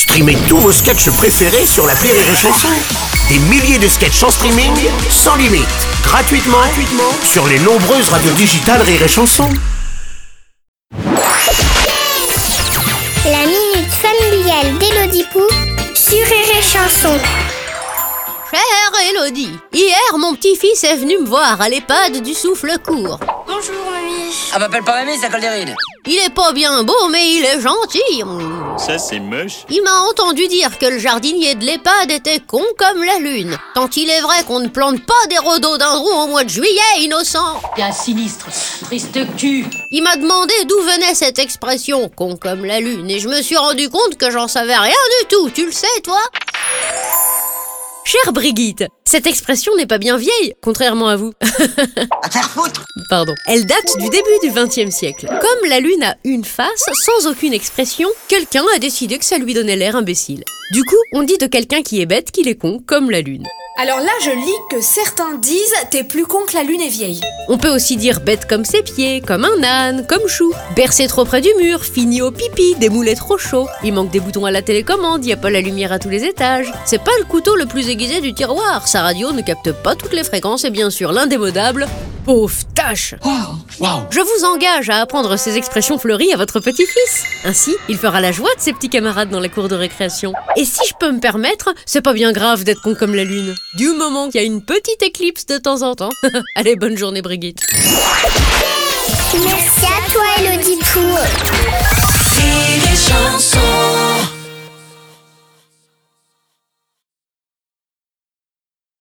Streamez tous vos sketchs préférés sur la Rire et Chanson. Des milliers de sketchs en streaming, sans limite, gratuitement, gratuitement sur les nombreuses radios digitales Rire et Chanson. La minute familiale d'Élodie Pou sur Rire et Chanson. Chère Elodie, hier mon petit-fils est venu me voir à l'EHPAD du souffle court. Bonjour mamie. Ah, m'appelle pas mamie, ça colle des rides. Il est pas bien beau, mais il est gentil. Ça, c'est moche. Il m'a entendu dire que le jardinier de l'EHPAD était con comme la lune. Tant il est vrai qu'on ne plante pas des rhododendrons au mois de juillet, innocent. Bien sinistre, triste cul. Il m'a demandé d'où venait cette expression, con comme la lune, et je me suis rendu compte que j'en savais rien du tout. Tu le sais, toi? Chère Brigitte, cette expression n'est pas bien vieille, contrairement à vous. À faire foutre Pardon. Elle date du début du XXe siècle. Comme la lune a une face, sans aucune expression, quelqu'un a décidé que ça lui donnait l'air imbécile. Du coup, on dit de quelqu'un qui est bête qu'il est con, comme la lune. Alors là, je lis que certains disent T'es plus con que la lune est vieille. On peut aussi dire bête comme ses pieds, comme un âne, comme chou. Bercé trop près du mur, fini au pipi, des moulets trop chauds. Il manque des boutons à la télécommande, y a pas la lumière à tous les étages. C'est pas le couteau le plus aiguisé du tiroir. Sa radio ne capte pas toutes les fréquences et bien sûr l'indémodable. Pauvre tâche Je vous engage à apprendre ces expressions fleuries à votre petit-fils. Ainsi, il fera la joie de ses petits camarades dans la cour de récréation. Et si je peux me permettre, c'est pas bien grave d'être con comme la lune. Du moment qu'il y a une petite éclipse de temps en temps. Allez, bonne journée Brigitte. Merci